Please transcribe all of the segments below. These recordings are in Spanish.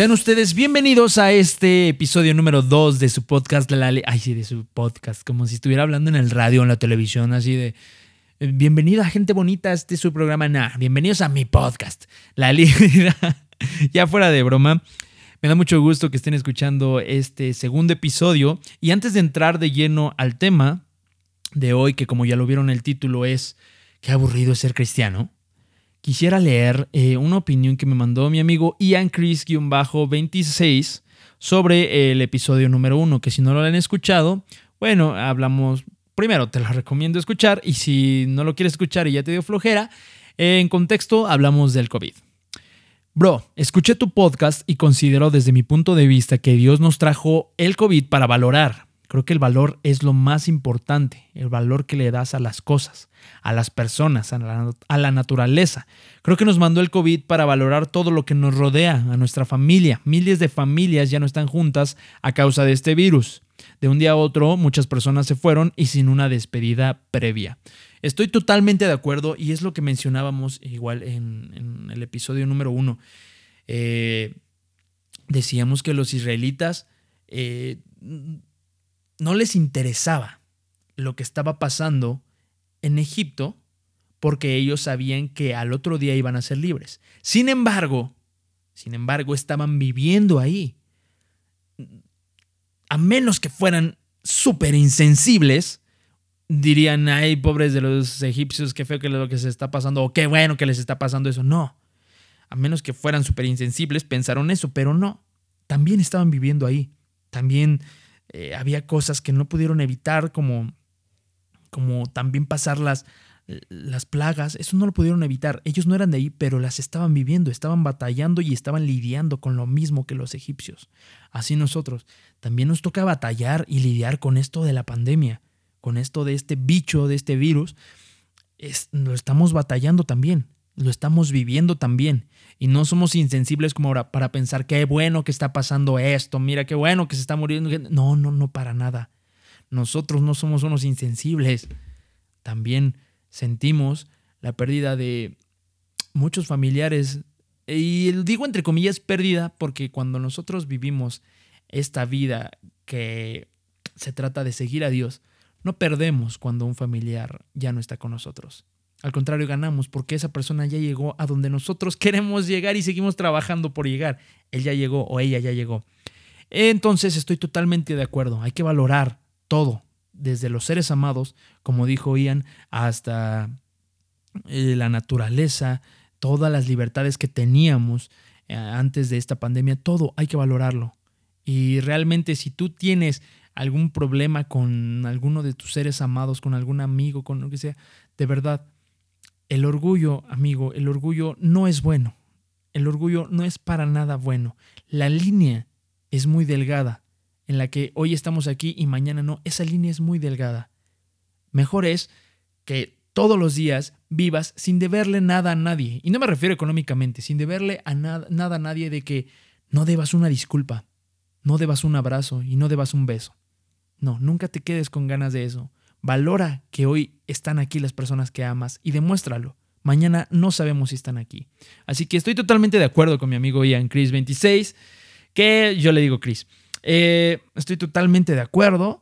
Sean ustedes bienvenidos a este episodio número 2 de su podcast, la Ay, sí, de su podcast, como si estuviera hablando en el radio en la televisión, así de. eh, Bienvenida, gente bonita, este es su programa. Nah, bienvenidos a mi podcast, La Liga. ya fuera de broma, me da mucho gusto que estén escuchando este segundo episodio. Y antes de entrar de lleno al tema de hoy, que como ya lo vieron el título es Qué aburrido es ser cristiano quisiera leer eh, una opinión que me mandó mi amigo Ian Chris-26 sobre el episodio número uno, que si no lo han escuchado, bueno, hablamos, primero te lo recomiendo escuchar y si no lo quieres escuchar y ya te dio flojera, en contexto hablamos del COVID. Bro, escuché tu podcast y considero desde mi punto de vista que Dios nos trajo el COVID para valorar. Creo que el valor es lo más importante, el valor que le das a las cosas, a las personas, a la, a la, naturaleza. Creo que nos mandó el COVID para valorar todo lo que nos rodea, a nuestra familia. Miles de familias ya no están juntas a causa de este virus. De un día a otro, muchas personas se fueron y sin una despedida previa. Estoy totalmente de acuerdo y es lo que mencionábamos igual en, en el episodio número uno. Eh, decíamos que los israelitas... Eh, no les interesaba lo que estaba pasando en Egipto porque ellos sabían que al otro día iban a ser libres. Sin embargo, sin embargo, estaban viviendo ahí. A menos que fueran súper insensibles, dirían, ay, pobres de los egipcios, qué feo que lo que se está pasando, o qué bueno que les está pasando eso. No. A menos que fueran súper insensibles, pensaron eso, pero no. También estaban viviendo ahí. También eh, había cosas que no pudieron evitar, como, como también pasar las, las plagas, eso no lo pudieron evitar. Ellos no eran de ahí, pero las estaban viviendo, estaban batallando y estaban lidiando con lo mismo que los egipcios. Así nosotros también nos toca batallar y lidiar con esto de la pandemia, con esto de este bicho, de este virus. Es, lo estamos batallando también, lo estamos viviendo también. Y no somos insensibles como ahora para pensar qué bueno que está pasando esto, mira qué bueno que se está muriendo. No, no, no, para nada. Nosotros no somos unos insensibles. También sentimos la pérdida de muchos familiares. Y digo entre comillas pérdida porque cuando nosotros vivimos esta vida que se trata de seguir a Dios, no perdemos cuando un familiar ya no está con nosotros. Al contrario, ganamos porque esa persona ya llegó a donde nosotros queremos llegar y seguimos trabajando por llegar. Él ya llegó o ella ya llegó. Entonces estoy totalmente de acuerdo. Hay que valorar todo, desde los seres amados, como dijo Ian, hasta eh, la naturaleza, todas las libertades que teníamos eh, antes de esta pandemia, todo hay que valorarlo. Y realmente si tú tienes algún problema con alguno de tus seres amados, con algún amigo, con lo que sea, de verdad, el orgullo, amigo, el orgullo no es bueno. El orgullo no es para nada bueno. La línea es muy delgada, en la que hoy estamos aquí y mañana no. Esa línea es muy delgada. Mejor es que todos los días vivas sin deberle nada a nadie. Y no me refiero económicamente, sin deberle a nada, nada a nadie de que no debas una disculpa, no debas un abrazo y no debas un beso. No, nunca te quedes con ganas de eso. Valora que hoy están aquí las personas que amas y demuéstralo. Mañana no sabemos si están aquí. Así que estoy totalmente de acuerdo con mi amigo Ian Chris26, que yo le digo Chris. Eh, estoy totalmente de acuerdo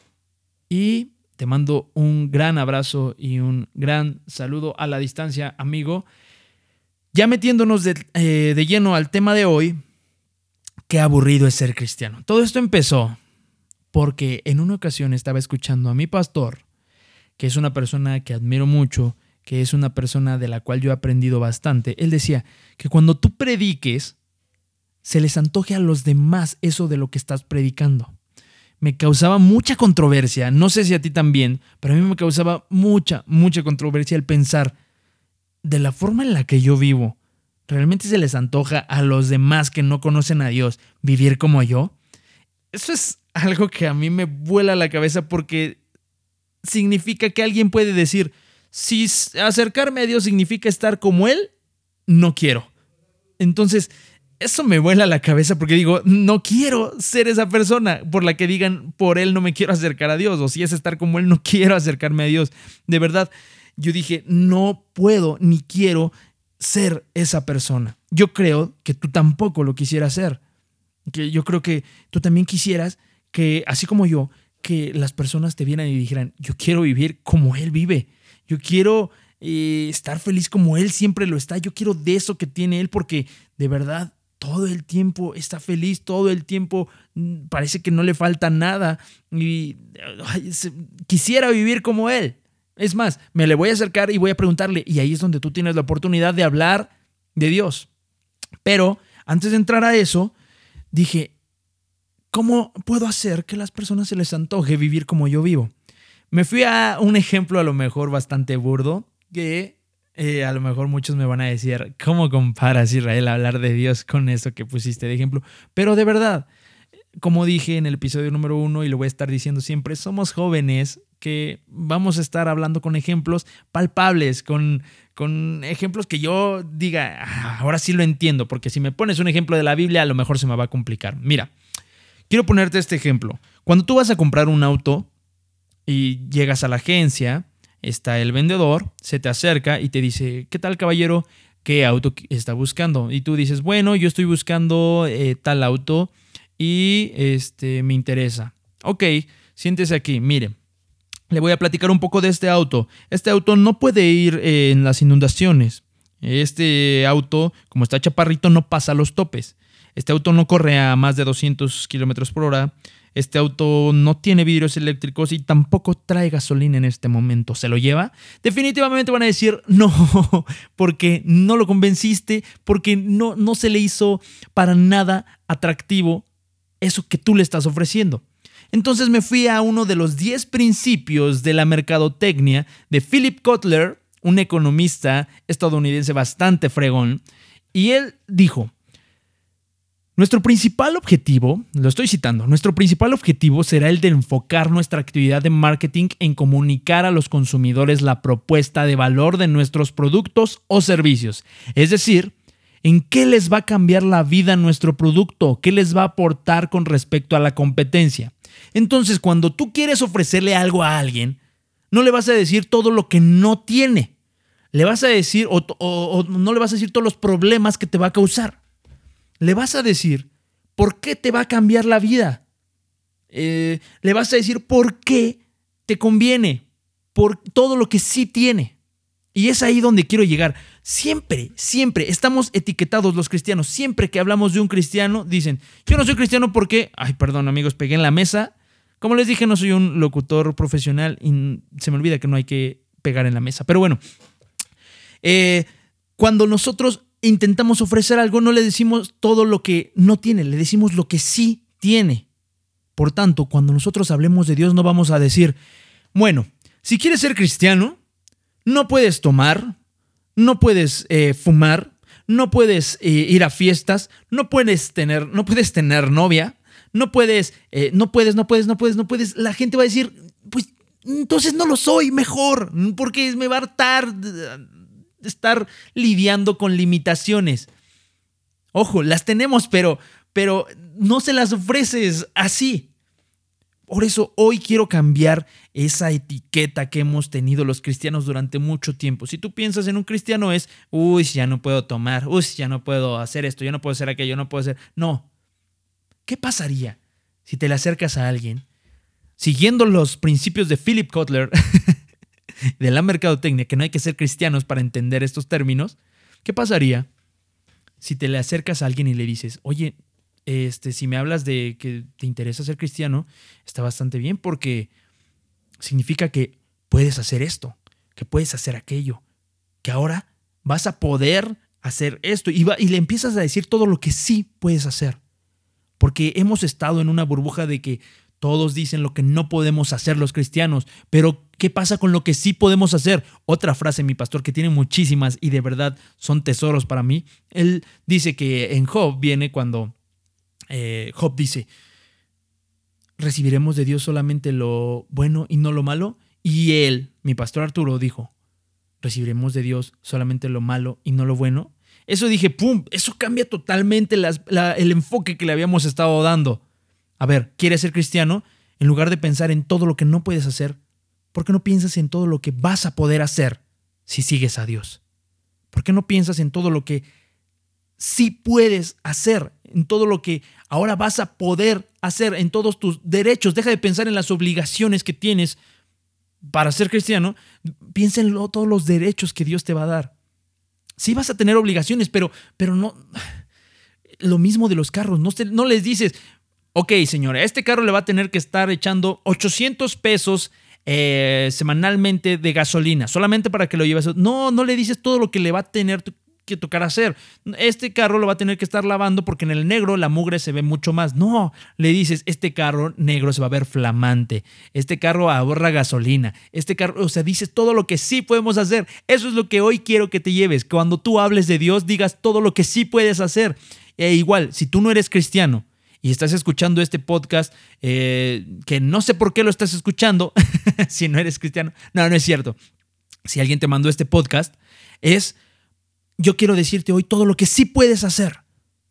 y te mando un gran abrazo y un gran saludo a la distancia, amigo. Ya metiéndonos eh, de lleno al tema de hoy, qué aburrido es ser cristiano. Todo esto empezó porque en una ocasión estaba escuchando a mi pastor que es una persona que admiro mucho, que es una persona de la cual yo he aprendido bastante, él decía que cuando tú prediques, se les antoje a los demás eso de lo que estás predicando. Me causaba mucha controversia, no sé si a ti también, pero a mí me causaba mucha, mucha controversia el pensar, de la forma en la que yo vivo, ¿realmente se les antoja a los demás que no conocen a Dios vivir como yo? Eso es algo que a mí me vuela la cabeza porque significa que alguien puede decir, si acercarme a Dios significa estar como Él, no quiero. Entonces, eso me vuela la cabeza porque digo, no quiero ser esa persona por la que digan, por Él no me quiero acercar a Dios, o si es estar como Él, no quiero acercarme a Dios. De verdad, yo dije, no puedo ni quiero ser esa persona. Yo creo que tú tampoco lo quisieras ser. que yo creo que tú también quisieras que, así como yo, que las personas te vieran y dijeran, yo quiero vivir como Él vive, yo quiero eh, estar feliz como Él siempre lo está, yo quiero de eso que tiene Él, porque de verdad todo el tiempo está feliz, todo el tiempo mm, parece que no le falta nada y quisiera vivir como Él. Es más, me le voy a acercar y voy a preguntarle, y ahí es donde tú tienes la oportunidad de hablar de Dios. Pero antes de entrar a eso, dije, ¿cómo puedo hacer que las personas se les antoje vivir como yo vivo? Me fui a un ejemplo a lo mejor bastante burdo, que eh, a lo mejor muchos me van a decir, ¿cómo comparas Israel hablar de Dios con eso que pusiste de ejemplo? Pero de verdad, como dije en el episodio número uno y lo voy a estar diciendo siempre, somos jóvenes que vamos a estar hablando con ejemplos palpables, con, con ejemplos que yo diga, ah, ahora sí lo entiendo, porque si me pones un ejemplo de la Biblia, a lo mejor se me va a complicar. Mira, quiero ponerte este ejemplo. Cuando tú vas a comprar un auto y llegas a la agencia, está el vendedor, se te acerca y te dice, ¿qué tal caballero? ¿Qué auto está buscando? Y tú dices, bueno, yo estoy buscando eh, tal auto y este me interesa. Ok, siéntese aquí, mire. Le voy a platicar un poco de este auto. Este auto no puede ir en las inundaciones. Este auto, como está chaparrito, no pasa los topes. Este auto no corre a más de 200 kilómetros por hora. Este auto no tiene vidrios eléctricos y tampoco trae gasolina en este momento. ¿Se lo lleva? Definitivamente van a decir no, porque no lo convenciste, porque no, no se le hizo para nada atractivo eso que tú le estás ofreciendo. Entonces me fui a uno de los 10 principios de la mercadotecnia de Philip Kotler, un economista estadounidense bastante fregón, y él dijo, nuestro principal objetivo, lo estoy citando, nuestro principal objetivo será el de enfocar nuestra actividad de marketing en comunicar a los consumidores la propuesta de valor de nuestros productos o servicios. Es decir, en qué les va a cambiar la vida nuestro producto, qué les va a aportar con respecto a la competencia. Entonces, cuando tú quieres ofrecerle algo a alguien, no le vas a decir todo lo que no tiene. Le vas a decir, o, no le vas a decir todos los problemas que te va a causar. Le vas a decir por qué te va a cambiar la vida. Eh, le vas a decir por qué te conviene, por todo lo que sí tiene. Y es ahí donde quiero llegar. Siempre, siempre estamos etiquetados los cristianos. Siempre que hablamos de un cristiano, dicen, yo no soy cristiano porque, ay, perdón amigos, pegué en la mesa. Como les dije, no soy un locutor profesional y se me olvida que no hay que pegar en la mesa. Pero bueno, eh, cuando nosotros intentamos ofrecer algo, no le decimos todo lo que no tiene, le decimos lo que sí tiene. Por tanto, cuando nosotros hablemos de Dios, no vamos a decir, bueno, si quieres ser cristiano, no puedes tomar, no puedes eh, fumar, no puedes eh, ir a fiestas, no puedes tener, no puedes tener novia, no puedes, eh, no puedes, no puedes, no puedes, no puedes. La gente va a decir, pues entonces no lo soy mejor, porque me va a hartar estar lidiando con limitaciones. Ojo, las tenemos, pero, pero no se las ofreces así. Por eso hoy quiero cambiar esa etiqueta que hemos tenido los cristianos durante mucho tiempo. Si tú piensas en un cristiano es, uy, ya no puedo tomar, uy, ya no puedo hacer esto, ya no puedo hacer aquello, no puedo hacer... No. ¿Qué pasaría si te le acercas a alguien siguiendo los principios de Philip Kotler de la mercadotecnia, que no hay que ser cristianos para entender estos términos? ¿Qué pasaría si te le acercas a alguien y le dices, oye, este, si me hablas de que te interesa ser cristiano, está bastante bien porque significa que puedes hacer esto, que puedes hacer aquello, que ahora vas a poder hacer esto y, y le empiezas a decir todo lo que sí puedes hacer. Porque hemos estado en una burbuja de que todos dicen lo que no podemos hacer los cristianos, pero ¿qué pasa con lo que sí podemos hacer? Otra frase, mi pastor, que tiene muchísimas y de verdad son tesoros para mí. Él dice que en Job viene cuando eh, Job dice, recibiremos de Dios solamente lo bueno y no lo malo. Y él, mi pastor Arturo, dijo, recibiremos de Dios solamente lo malo y no lo bueno. Eso dije, ¡pum! Eso cambia totalmente el enfoque que le habíamos estado dando. A ver, ¿quieres ser cristiano? En lugar de pensar en todo lo que no puedes hacer, ¿por qué no piensas en todo lo que vas a poder hacer si sigues a Dios? ¿Por qué no piensas en todo lo que sí puedes hacer. en todo lo que ahora vas a poder hacer, en todos tus derechos. Deja de pensar en las obligaciones que tienes para ser cristiano. Piensa en todos los derechos que Dios te va a dar. Sí vas a tener obligaciones, pero, pero no... Lo mismo de los carros, no, no les dices, ok, señora, este carro le va a tener que estar echando 800 pesos eh, semanalmente de gasolina, solamente para que lo lleves. No, no le dices todo lo que le va a tener que tocar hacer. Este carro lo va a tener que estar lavando porque en el negro la mugre se ve mucho más. No, le dices, este carro negro se va a ver flamante. Este carro ahorra gasolina. Este carro, o sea, dices todo lo que sí podemos hacer. Eso es lo que hoy quiero que te lleves. Cuando tú hables de Dios, digas todo lo que sí puedes hacer. E igual, si tú no eres cristiano, y estás escuchando este podcast, eh, que no sé por qué lo estás escuchando, si no eres cristiano, no, no es cierto. Si alguien te mandó este podcast, es yo quiero decirte hoy todo lo que sí puedes hacer,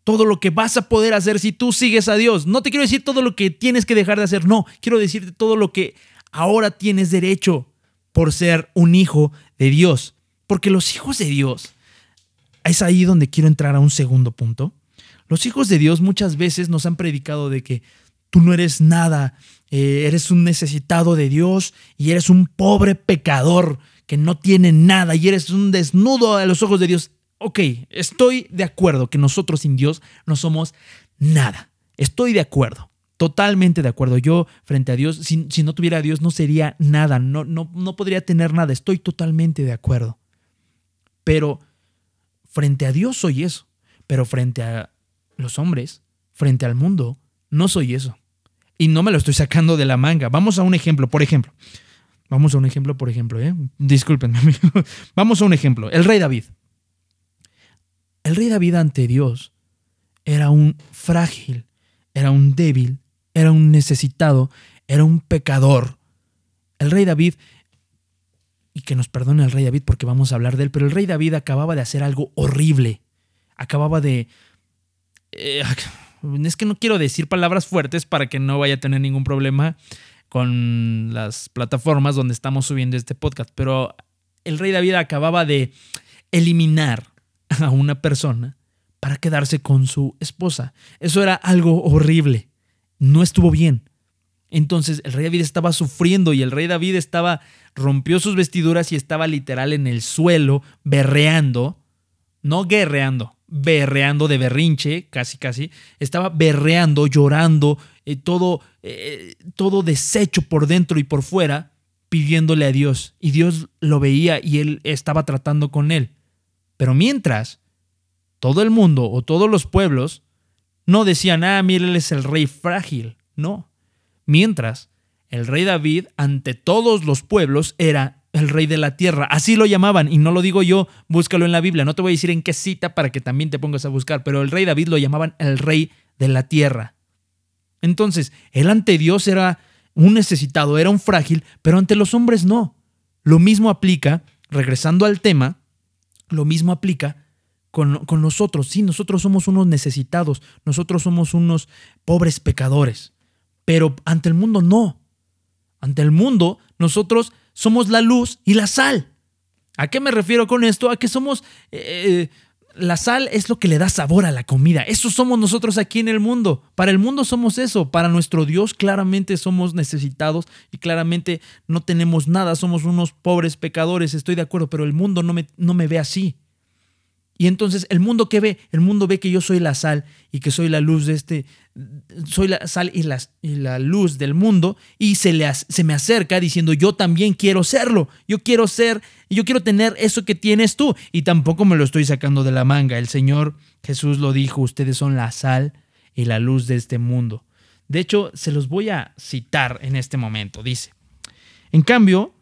todo lo que vas a poder hacer si tú sigues a Dios. No te quiero decir todo lo que tienes que dejar de hacer, no, quiero decirte todo lo que ahora tienes derecho por ser un hijo de Dios. Porque los hijos de Dios, es ahí donde quiero entrar a un segundo punto. Los hijos de Dios muchas veces nos han predicado de que tú no eres nada, eh, eres un necesitado de Dios y eres un pobre pecador que no tiene nada y eres un desnudo a los ojos de Dios ok, estoy de acuerdo que nosotros sin Dios no somos nada. Estoy de acuerdo. Totalmente de acuerdo. Yo frente a Dios, si, no tuviera a Dios, no sería nada, no, no, no podría tener nada. Estoy totalmente de acuerdo. Pero frente a Dios soy eso. Pero frente a los hombres, frente al mundo, no soy eso. Y no me lo estoy sacando de la manga. Vamos a un ejemplo, por ejemplo. Vamos a un ejemplo, por ejemplo, ¿eh? Discúlpenme. Vamos a un ejemplo. El rey David. El rey David ante Dios era un frágil, era un débil, era un necesitado, era un pecador. El rey David, y que nos perdone el rey David porque vamos a hablar de él, pero el rey David acababa de hacer algo horrible. Acababa de... Eh, es que no quiero decir palabras fuertes para que no vaya a tener ningún problema con las plataformas donde estamos subiendo este podcast, pero el rey David acababa de eliminar a una persona para quedarse con su esposa. Eso era algo horrible. No estuvo bien. Entonces el rey David estaba sufriendo y el rey David estaba rompió sus vestiduras y estaba literal en el suelo berreando, no guerreando, berreando de berrinche, casi casi, estaba berreando, llorando, eh, todo, eh, todo deshecho por dentro y por fuera, pidiéndole a Dios. Y Dios lo veía y él estaba tratando con él. Pero mientras, todo el mundo o todos los pueblos no decían, ah, mira, él es el rey frágil. No. Mientras, el rey David ante todos los pueblos era el rey de la tierra. Así lo llamaban, y no lo digo yo, búscalo en la Biblia. No te voy a decir en qué cita para que también te pongas a buscar, pero el rey David lo llamaban el rey de la tierra. Entonces, él ante Dios era un necesitado, era un frágil, pero ante los hombres no. Lo mismo aplica, regresando al tema, lo mismo aplica con, nosotros. Sí, nosotros somos unos necesitados, nosotros somos unos pobres pecadores, pero ante el mundo no. Ante el mundo nosotros somos la luz y la sal. ¿A qué me refiero con esto? A que somos eh, la sal es lo que le da sabor a la comida. Eso somos nosotros aquí en el mundo. Para el mundo somos eso. Para nuestro Dios claramente somos necesitados y claramente no tenemos nada. Somos unos pobres pecadores. Estoy de acuerdo, pero el mundo no me, no me ve así. Y entonces el mundo que ve, el mundo ve que yo soy la sal y que soy la luz de este, soy la sal y la, y la luz del mundo y se, le, se me acerca diciendo yo también quiero serlo, yo quiero ser, yo quiero tener eso que tienes tú y tampoco me lo estoy sacando de la manga. El Señor Jesús lo dijo, ustedes son la sal y la luz de este mundo. De hecho, se los voy a citar en este momento. Dice, en cambio,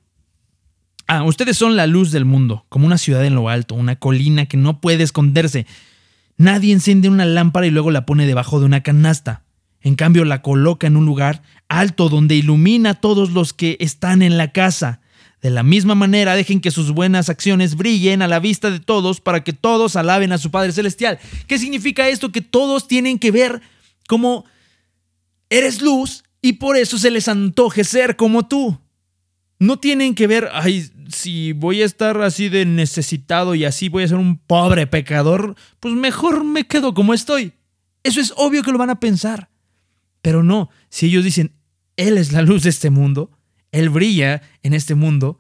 Ah, ustedes son la luz del mundo, como una ciudad en lo alto, una colina que no puede esconderse. Nadie enciende una lámpara y luego la pone debajo de una canasta. En cambio, la coloca en un lugar alto donde ilumina a todos los que están en la casa. De la misma manera, dejen que sus buenas acciones brillen a la vista de todos para que todos alaben a su Padre Celestial. ¿Qué significa esto? Que todos tienen que ver como eres luz y por eso se les antoje ser como tú. No tienen que ver, ay, si voy a estar así de necesitado y así voy a ser un pobre pecador, pues mejor me quedo como estoy. Eso es obvio que lo van a pensar. Pero no, si ellos dicen, Él es la luz de este mundo, Él brilla en este mundo,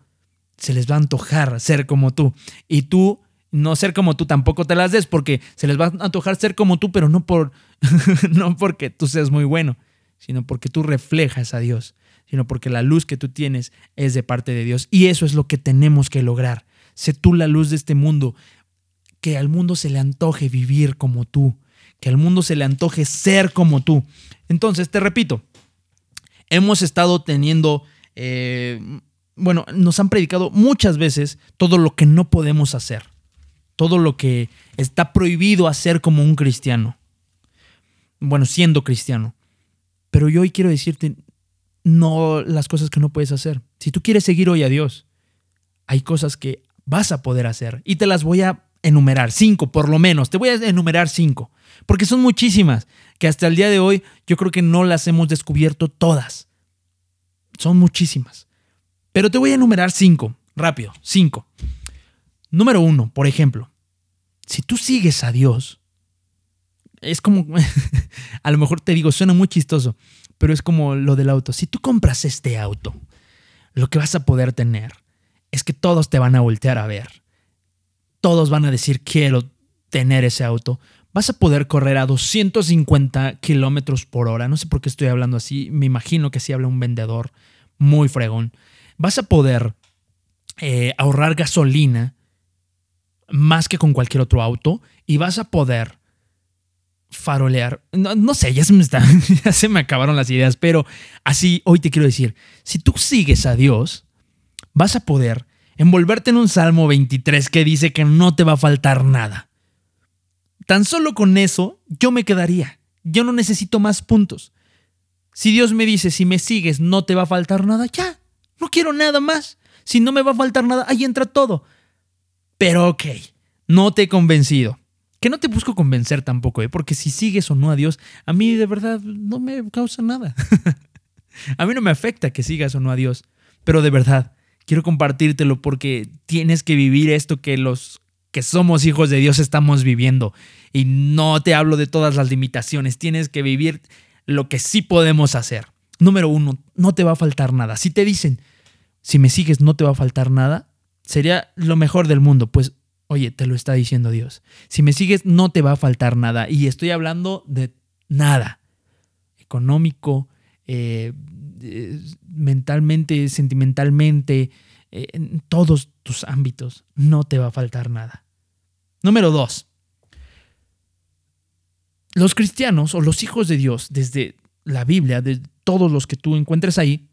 se les va a antojar ser como tú. Y tú, no ser como tú, tampoco te las des porque se les va a antojar ser como tú, pero no, por, no porque tú seas muy bueno, sino porque tú reflejas a Dios, sino porque la luz que tú tienes es de parte de Dios. Y eso es lo que tenemos que lograr. Sé tú la luz de este mundo, que al mundo se le antoje vivir como tú, que al mundo se le antoje ser como tú. Entonces, te repito, hemos estado teniendo, eh, bueno, nos han predicado muchas veces todo lo que no podemos hacer, todo lo que está prohibido hacer como un cristiano, bueno, siendo cristiano. Pero yo hoy quiero decirte, no las cosas que no puedes hacer. Si tú quieres seguir hoy a Dios, hay cosas que vas a poder hacer y te las voy a enumerar, cinco por lo menos, te voy a enumerar cinco, porque son muchísimas, que hasta el día de hoy yo creo que no las hemos descubierto todas. Son muchísimas. Pero te voy a enumerar cinco, rápido, cinco. Número uno, por ejemplo, si tú sigues a Dios, es como, a lo mejor te digo, suena muy chistoso, pero es como lo del auto. Si tú compras este auto, lo que vas a poder tener es que todos te van a voltear a ver. Todos van a decir, quiero tener ese auto. Vas a poder correr a 250 kilómetros por hora. No sé por qué estoy hablando así. Me imagino que así habla un vendedor muy fregón. Vas a poder eh, ahorrar gasolina más que con cualquier otro auto y vas a poder farolear. No, sé, ya se, me ya se me acabaron las ideas, pero así hoy te quiero decir, si tú sigues a Dios, vas a poder envolverte en un Salmo 23 que dice que no te va a faltar nada. Tan solo con eso yo me quedaría. Yo no necesito más puntos. Si Dios me dice, si me sigues, no te va a faltar nada, ya, no quiero nada más. Si no me va a faltar nada, ahí entra todo. Pero ok, no te he convencido. Que no te busco convencer tampoco, ¿eh? porque si sigues o no a Dios, a mí de verdad no me causa nada. a mí no me afecta que sigas o no a Dios, pero de verdad, quiero compartírtelo porque tienes que vivir esto que los que somos hijos de Dios estamos viviendo. Y no te hablo de todas las limitaciones, tienes que vivir lo que sí podemos hacer. Número uno, no te va a faltar nada. Si te dicen, si me sigues no te va a faltar nada, sería lo mejor del mundo. Pues Oye, te lo está diciendo Dios. Si me sigues, no te va a faltar nada. Y estoy hablando de nada. Económico, eh, eh, mentalmente, sentimentalmente, eh, en todos tus ámbitos, no te va a faltar nada. Número dos. Los cristianos o los hijos de Dios, desde la Biblia, de todos los que tú encuentres ahí,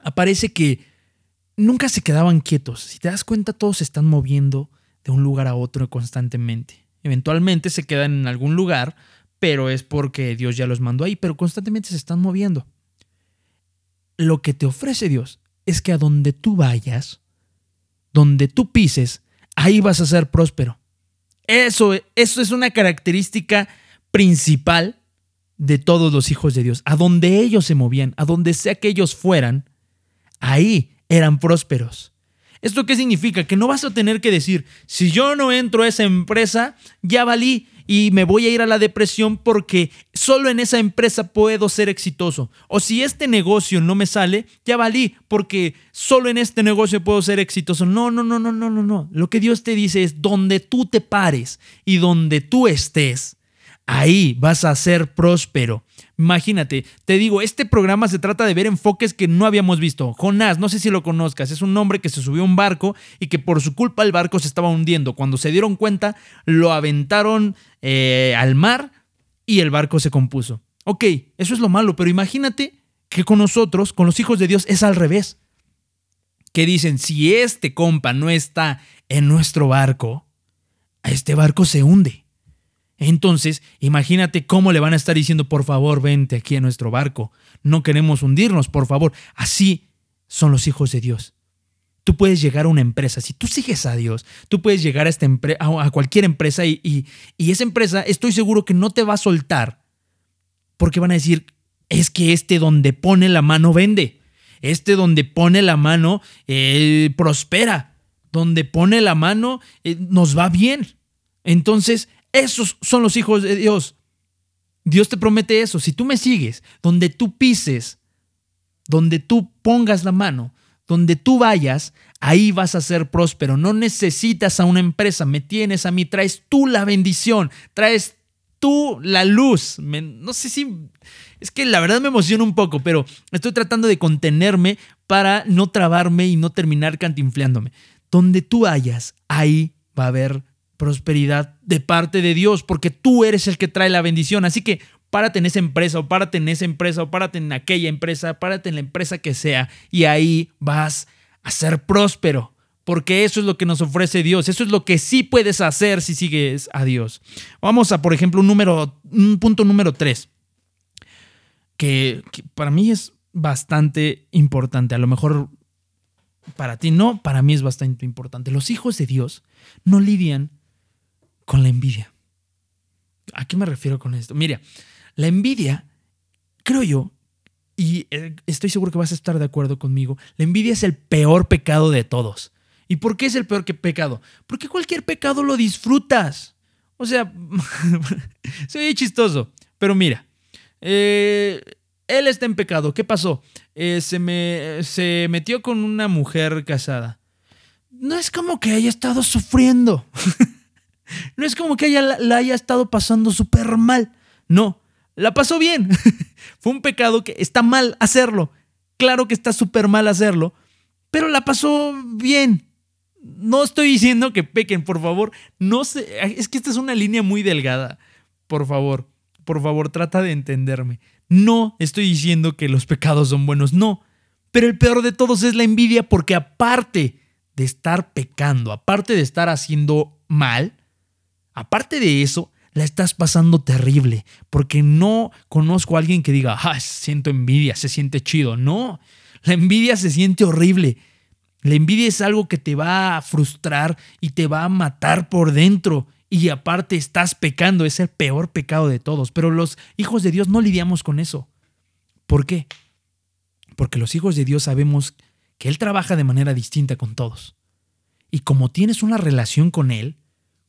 aparece que nunca se quedaban quietos. Si te das cuenta, todos se están moviendo, de un lugar a otro constantemente. Eventualmente se quedan en algún lugar, pero es porque Dios ya los mandó ahí, pero constantemente se están moviendo. Lo que te ofrece Dios es que a donde tú vayas, donde tú pises, ahí vas a ser próspero. Eso, eso es una característica principal de todos los hijos de Dios. A donde ellos se movían, a donde sea que ellos fueran, ahí eran prósperos. ¿Esto qué significa? Que no vas a tener que decir, si yo no entro a esa empresa, ya valí y me voy a ir a la depresión porque solo en esa empresa puedo ser exitoso. O si este negocio no me sale, ya valí porque solo en este negocio puedo ser exitoso. No, no, no, no, no, no, no. Lo que Dios te dice es donde tú te pares y donde tú estés, ahí vas a ser próspero. Imagínate, te digo, este programa se trata de ver enfoques que no habíamos visto. Jonás, no sé si lo conozcas, es un hombre que se subió a un barco y que por su culpa el barco se estaba hundiendo. Cuando se dieron cuenta, lo aventaron eh, al mar y el barco se compuso. Ok, eso es lo malo, pero imagínate que con nosotros, con los hijos de Dios, es al revés. Que dicen, si este compa no está en nuestro barco, a este barco se hunde. Entonces, imagínate cómo le van a estar diciendo, por favor, vente aquí a nuestro barco. No queremos hundirnos, por favor. Así son los hijos de Dios. Tú puedes llegar a una empresa, si tú sigues a Dios, tú puedes llegar a, esta a cualquier empresa y, y, esa empresa estoy seguro que no te va a soltar porque van a decir, es que este donde pone la mano vende, este donde pone la mano eh, prospera, donde pone la mano eh, nos va bien. Entonces, esos son los hijos de Dios. Dios te promete eso. Si tú me sigues, donde tú pises, donde tú pongas la mano, donde tú vayas, ahí vas a ser próspero. No necesitas a una empresa, me tienes a mí, traes tú la bendición, traes tú la luz. no sé si... Es que la verdad me emociona un poco, pero estoy tratando de contenerme para no trabarme y no terminar cantinfleándome. Donde tú vayas, ahí va a haber prosperidad de parte de Dios, porque tú eres el que trae la bendición. Así que párate en esa empresa o párate en esa empresa o párate en aquella empresa, párate en la empresa que sea y ahí vas a ser próspero. Porque eso es lo que nos ofrece Dios. Eso es lo que sí puedes hacer si sigues a Dios. Vamos a, por ejemplo, un, número, un punto número 3. Que, que para mí es bastante importante. A lo mejor para ti no, para mí es bastante importante. Los hijos de Dios no lidian con la envidia. ¿A qué me refiero con esto? Mira, la envidia, creo yo, y eh, estoy seguro que vas a estar de acuerdo conmigo, la envidia es el peor pecado de todos. ¿Y por qué es el peor que pecado? Porque cualquier pecado lo disfrutas. O sea, soy chistoso, pero mira, eh, él está en pecado. ¿Qué pasó? Eh, se, me, se metió con una mujer casada. No es como que haya estado sufriendo. no es como que ella la haya estado pasando súper mal. No, la pasó bien. Fue un pecado que está mal hacerlo. Claro que está súper mal hacerlo, pero la pasó bien. No estoy diciendo que pequen, por favor. No sé, es que esta es una línea muy delgada. Por favor, por favor, trata de entenderme. No estoy diciendo que los pecados son buenos, no. Pero el peor de todos es la envidia porque aparte de estar pecando, aparte de estar haciendo mal, aparte de eso, la estás pasando terrible, porque no conozco a alguien que diga, ah, siento envidia, se siente chido. No, la envidia se siente horrible. La envidia es algo que te va a frustrar y te va a matar por dentro. Y aparte estás pecando, es el peor pecado de todos. Pero los hijos de Dios no lidiamos con eso. ¿Por qué? Porque los hijos de Dios sabemos que Él trabaja de manera distinta con todos. Y como tienes una relación con Él,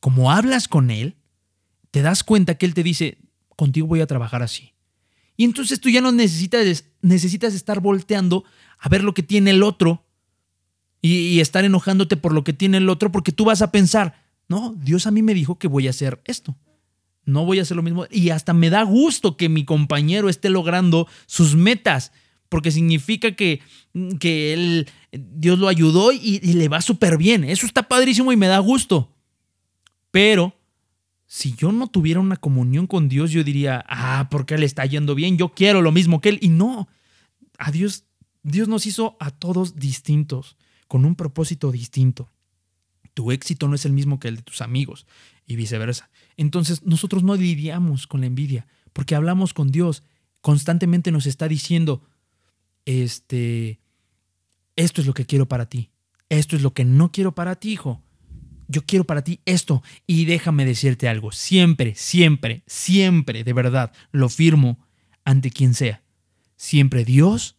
como hablas con Él, te das cuenta que Él te dice, contigo voy a trabajar así. Y entonces tú ya no necesitas, necesitas estar volteando a ver lo que tiene el otro y, estar enojándote por lo que tiene el otro, porque tú vas a pensar, no, Dios a mí me dijo que voy a hacer esto. No voy a hacer lo mismo. Y hasta me da gusto que mi compañero esté logrando sus metas, porque significa que, que él, Dios lo ayudó y, y le va súper bien. Eso está padrísimo y me da gusto. Pero si yo no tuviera una comunión con Dios, yo diría, ah, porque Él está yendo bien, yo quiero lo mismo que Él. Y no, a Dios, Dios nos hizo a todos distintos, con un propósito distinto. Tu éxito no es el mismo que el de tus amigos y viceversa. Entonces nosotros no lidiamos con la envidia, porque hablamos con Dios, constantemente nos está diciendo, este, esto es lo que quiero para ti, esto es lo que no quiero para ti, hijo yo quiero para ti esto. Y déjame decirte algo, siempre, siempre, siempre, de verdad, lo firmo ante quien sea. Siempre Dios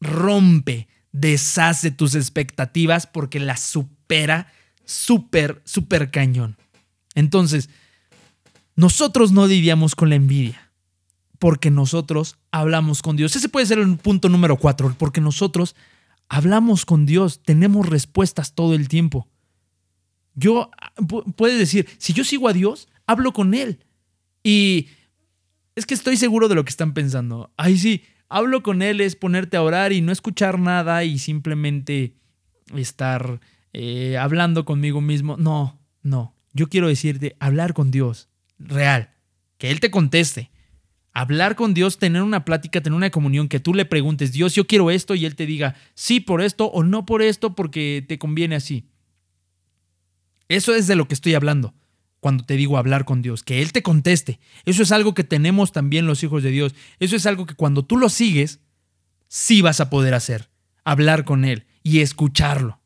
rompe, deshace tus expectativas porque las supera súper, súper cañón. Entonces, nosotros no lidiamos con la envidia porque nosotros hablamos con Dios. Ese puede ser el punto número cuatro, porque nosotros Hablamos con Dios, tenemos respuestas todo el tiempo. Yo, puedes decir, si yo sigo a Dios, hablo con Él. Y es que estoy seguro de lo que están pensando. Ay, sí, hablo con Él es ponerte a orar y no escuchar nada y simplemente estar eh, hablando conmigo mismo. No, no. Yo quiero decirte, hablar con Dios, real. Que Él te conteste hablar con Dios, tener una plática, tener una comunión, que tú le preguntes, Dios, yo quiero esto, y Él te diga, sí por esto o no por esto porque te conviene así. Eso es de lo que estoy hablando cuando te digo hablar con Dios, que Él te conteste. Eso es algo que tenemos también los hijos de Dios. Eso es algo que cuando tú lo sigues, sí vas a poder hacer, hablar con Él y escucharlo.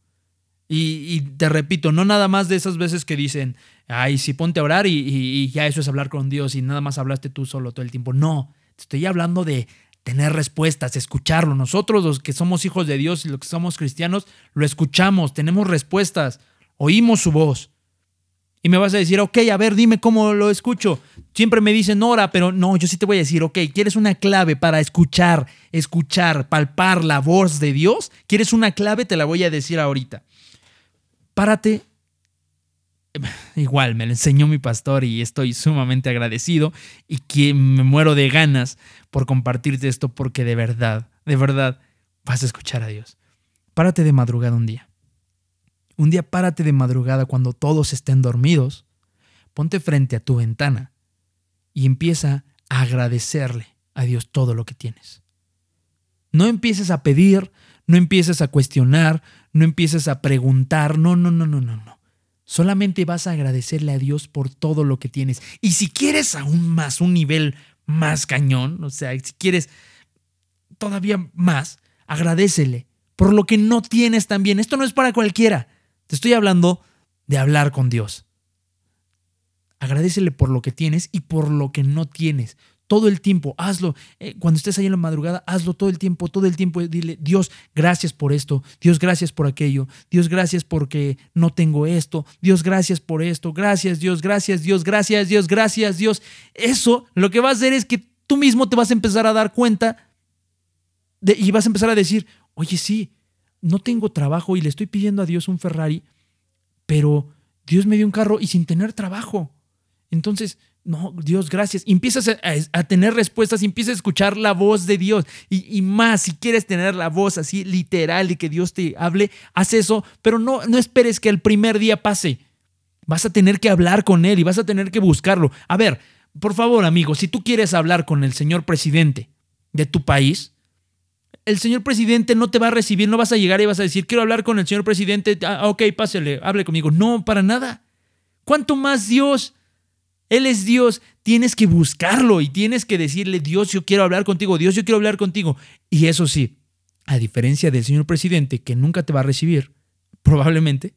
Y, te repito, no nada más de esas veces que dicen, ay, sí, ponte a orar y, ya eso es hablar con Dios y nada más hablaste tú solo todo el tiempo. No, te estoy hablando de tener respuestas, escucharlo. Nosotros los que somos hijos de Dios y los que somos cristianos, lo escuchamos, tenemos respuestas, oímos su voz. Y me vas a decir, ok, a ver, dime cómo lo escucho. Siempre me dicen ora, pero no, yo sí te voy a decir, ok, ¿quieres una clave para escuchar, escuchar, palpar la voz de Dios? ¿Quieres una clave? Te la voy a decir ahorita. Párate. Igual, me lo enseñó mi pastor y estoy sumamente agradecido y que me muero de ganas por compartirte esto porque de verdad, de verdad, vas a escuchar a Dios. Párate de madrugada un día un día párate de madrugada cuando todos estén dormidos, ponte frente a tu ventana y empieza a agradecerle a Dios todo lo que tienes. No empieces a pedir, no empieces a cuestionar, no empieces a preguntar, no, no, no, no, no, no. Solamente vas a agradecerle a Dios por todo lo que tienes. Y si quieres aún más, un nivel más cañón, o sea, si quieres todavía más, agradecele por lo que no tienes también. Esto no es para cualquiera. Te estoy hablando de hablar con Dios. Agradecele por lo que tienes y por lo que no tienes. Todo el tiempo, hazlo. Eh, cuando estés ahí en la madrugada, hazlo todo el tiempo, todo el tiempo. Dile, Dios, gracias por esto. Dios, gracias por aquello. Dios, gracias porque no tengo esto. Dios, gracias por esto. Gracias, Dios, gracias, Dios, gracias, Dios, gracias, Dios. Eso lo que va a hacer es que tú mismo te vas a empezar a dar cuenta y vas a empezar a decir, oye, sí, no tengo trabajo y le estoy pidiendo a Dios un Ferrari, pero Dios me dio un carro y sin tener trabajo. Entonces, no, Dios, gracias. Empiezas a, tener respuestas, empiezas a escuchar la voz de Dios. Y, más, si quieres tener la voz así literal y que Dios te hable, haz eso, pero no, no esperes que el primer día pase. Vas a tener que hablar con Él y vas a tener que buscarlo. A ver, por favor, amigo, si tú quieres hablar con el señor presidente de tu país, el señor presidente no te va a recibir, no vas a llegar y vas a decir, quiero hablar con el señor presidente, ah, ok, pásele, hable conmigo. No, para nada. ¿Cuánto más Dios? Él es Dios, tienes que buscarlo y tienes que decirle, Dios, yo quiero hablar contigo, Dios, yo quiero hablar contigo. Y eso sí, a diferencia del señor presidente que nunca te va a recibir, probablemente,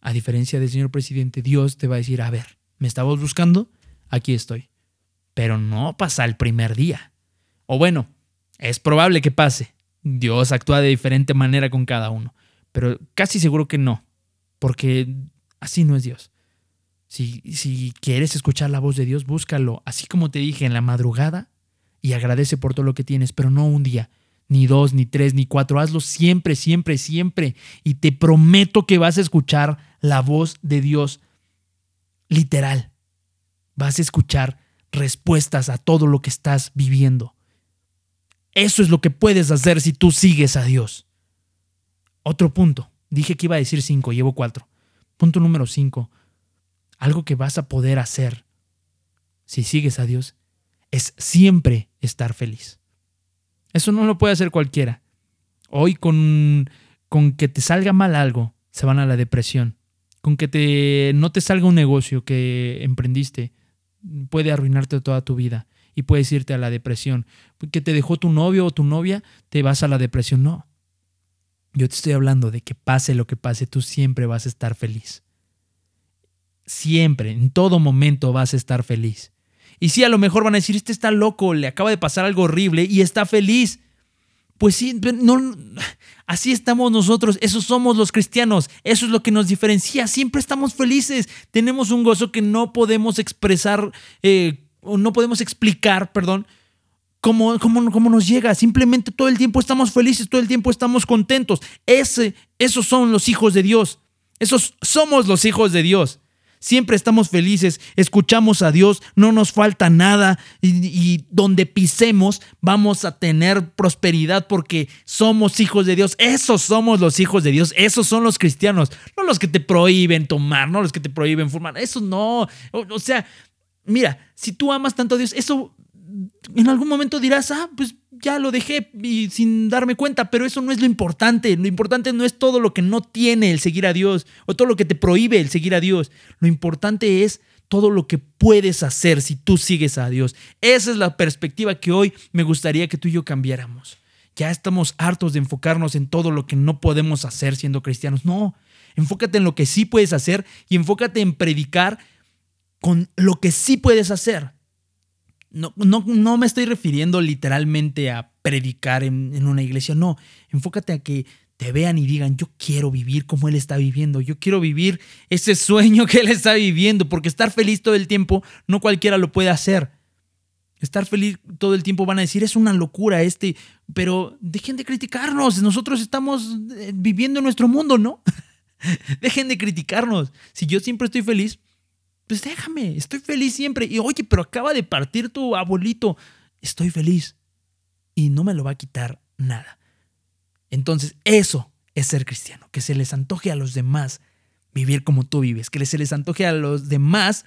a diferencia del señor presidente, Dios te va a decir, a ver, ¿me estabas buscando? Aquí estoy. Pero no pasa el primer día. O bueno, es probable que pase. Dios actúa de diferente manera con cada uno, pero casi seguro que no, porque así no es Dios. Si, si quieres escuchar la voz de Dios, búscalo, así como te dije, en la madrugada y agradece por todo lo que tienes, pero no un día, ni dos, ni tres, ni cuatro. Hazlo siempre, siempre, siempre. Y te prometo que vas a escuchar la voz de Dios literal. Vas a escuchar respuestas a todo lo que estás viviendo. Eso es lo que puedes hacer si tú sigues a Dios. Otro punto. Dije que iba a decir cinco, llevo cuatro. Punto número cinco. Algo que vas a poder hacer si sigues a Dios es siempre estar feliz. Eso no lo puede hacer cualquiera. Hoy con, con que te salga mal algo, se van a la depresión. Con que te, no te salga un negocio que emprendiste, puede arruinarte toda tu vida y puedes irte a la depresión. Que te dejó tu novio o tu novia, te vas a la depresión. No. Yo te estoy hablando de que pase lo que pase, tú siempre vas a estar feliz. Siempre, en todo momento vas a estar feliz. Y sí, a lo mejor van a decir, este está loco, le acaba de pasar algo horrible y está feliz. Pues sí, no, así estamos nosotros, esos somos los cristianos, eso es lo que nos diferencia, siempre estamos felices, tenemos un gozo que no podemos expresar eh, no podemos explicar, perdón, cómo, nos llega. Simplemente todo el tiempo estamos felices, todo el tiempo estamos contentos. Ese, esos son los hijos de Dios. Esos somos los hijos de Dios. Siempre estamos felices, escuchamos a Dios, no nos falta nada y, donde pisemos vamos a tener prosperidad porque somos hijos de Dios. Esos somos los hijos de Dios, esos son los cristianos, no los que te prohíben tomar, no los que te prohíben fumar. Eso no, o sea, mira, si tú amas tanto a Dios, eso en algún momento dirás, ah, pues ya lo dejé sin darme cuenta, pero eso no es lo importante. Lo importante no es todo lo que no tiene el seguir a Dios o todo lo que te prohíbe el seguir a Dios. Lo importante es todo lo que puedes hacer si tú sigues a Dios. Esa es la perspectiva que hoy me gustaría que tú y yo cambiáramos. Ya estamos hartos de enfocarnos en todo lo que no podemos hacer siendo cristianos. No, enfócate en lo que sí puedes hacer y enfócate en predicar con lo que sí puedes hacer. No, no, no me estoy refiriendo literalmente a predicar en, en una iglesia, no. Enfócate a que te vean y digan, yo quiero vivir como Él está viviendo, yo quiero vivir ese sueño que Él está viviendo, porque estar feliz todo el tiempo no cualquiera lo puede hacer. Estar feliz todo el tiempo van a decir, es una locura este, pero dejen de criticarnos, nosotros estamos eh, viviendo en nuestro mundo, ¿no? dejen de criticarnos. Si yo siempre estoy feliz, pues déjame, estoy feliz siempre. Y oye, pero acaba de partir tu abuelito, estoy feliz. Y no me lo va a quitar nada. Entonces, eso es ser cristiano, que se les antoje a los demás vivir como tú vives, que se les antoje a los demás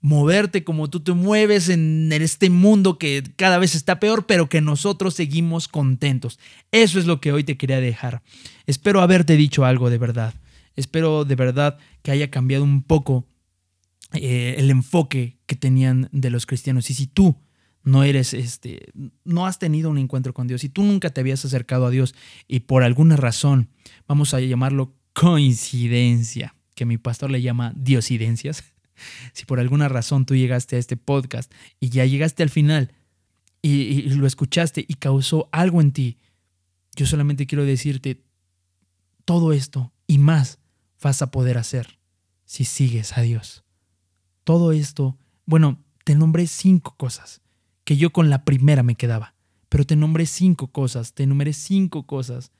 moverte como tú te mueves en este mundo que cada vez está peor, pero que nosotros seguimos contentos. Eso es lo que hoy te quería dejar. Espero haberte dicho algo de verdad. Espero de verdad que haya cambiado un poco eh, el enfoque que tenían de los cristianos. Y si tú no eres, este, no has tenido un encuentro con Dios, si tú nunca te habías acercado a Dios y por alguna razón, vamos a llamarlo coincidencia, que mi pastor le llama diosidencias, si por alguna razón tú llegaste a este podcast y ya llegaste al final y, lo escuchaste y causó algo en ti, yo solamente quiero decirte, todo esto y más vas a poder hacer si sigues a Dios. Todo esto, bueno, te nombré cinco cosas, que yo con la primera me quedaba, pero te nombré cinco cosas, te nombré cinco cosas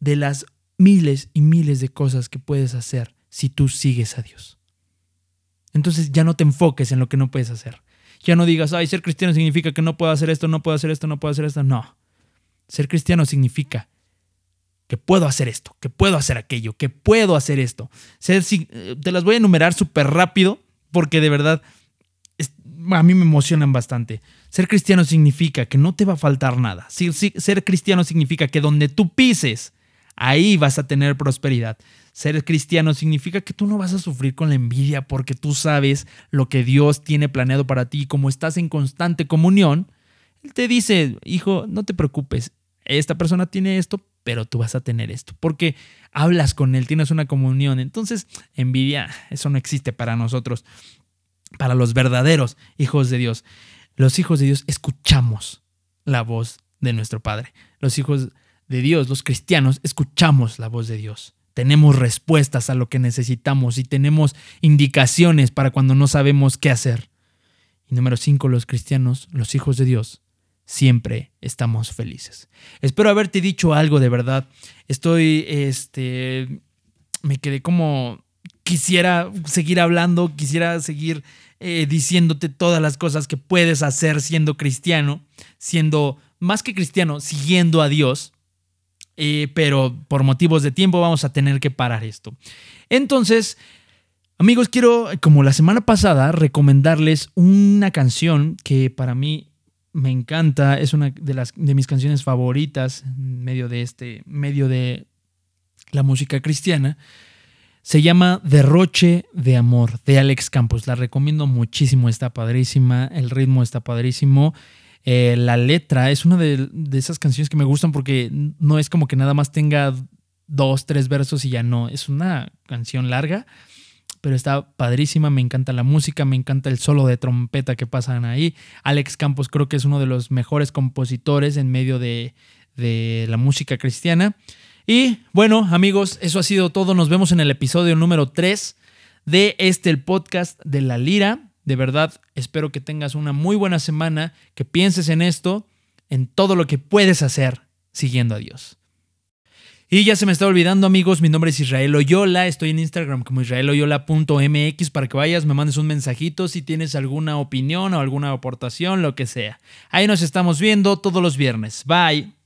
de las miles y miles de cosas que puedes hacer si tú sigues a Dios. Entonces ya no te enfoques en lo que no puedes hacer. Ya no digas, ay, ser cristiano significa que no puedo hacer esto, no puedo hacer esto, no puedo hacer esto. No. Ser cristiano significa que puedo hacer esto, que puedo hacer aquello, que puedo hacer esto. Ser, eh, te las voy a enumerar súper rápido porque de verdad a mí me emocionan bastante. Ser cristiano significa que no te va a faltar nada. Ser cristiano significa que donde tú pises, ahí vas a tener prosperidad. Ser cristiano significa que tú no vas a sufrir con la envidia porque tú sabes lo que Dios tiene planeado para ti. Como estás en constante comunión, Él te dice, hijo, no te preocupes, esta persona tiene esto, pero tú vas a tener esto. Porque hablas con Él, tienes una comunión. Entonces, envidia, eso no existe para nosotros, para los verdaderos hijos de Dios. Los hijos de Dios escuchamos la voz de nuestro Padre. Los hijos de Dios, los cristianos, escuchamos la voz de Dios tenemos respuestas a lo que necesitamos y tenemos indicaciones para cuando no sabemos qué hacer. Y número cinco, los cristianos, los hijos de Dios, siempre estamos felices. Espero haberte dicho algo de verdad. Estoy, este, me quedé como, quisiera seguir hablando, quisiera seguir eh, diciéndote todas las cosas que puedes hacer siendo cristiano, siendo más que cristiano, siguiendo a Dios. Eh, pero por motivos de tiempo vamos a tener que parar esto. Entonces, amigos, quiero, como la semana pasada, recomendarles una canción que para mí me encanta, es una de, las, de mis canciones favoritas en medio de este, medio de la música cristiana. Se llama Derroche de Amor de Alex Campos. La recomiendo muchísimo, está padrísima, el ritmo está padrísimo. Eh, la letra es una de, esas canciones que me gustan porque no es como que nada más tenga dos, tres versos y ya no. Es una canción larga, pero está padrísima. Me encanta la música, me encanta el solo de trompeta que pasan ahí. Alex Campos creo que es uno de los mejores compositores en medio de, de la música cristiana. Y bueno, amigos, eso ha sido todo. Nos vemos en el episodio número 3 de este, el podcast de la lira. De verdad, espero que tengas una muy buena semana, que pienses en esto, en todo lo que puedes hacer siguiendo a Dios. Y ya se me está olvidando, amigos, mi nombre es Israel Oyola, estoy en Instagram como israeloyola.mx para que vayas, me mandes un mensajito si tienes alguna opinión o alguna aportación, lo que sea. Ahí nos estamos viendo todos los viernes. Bye.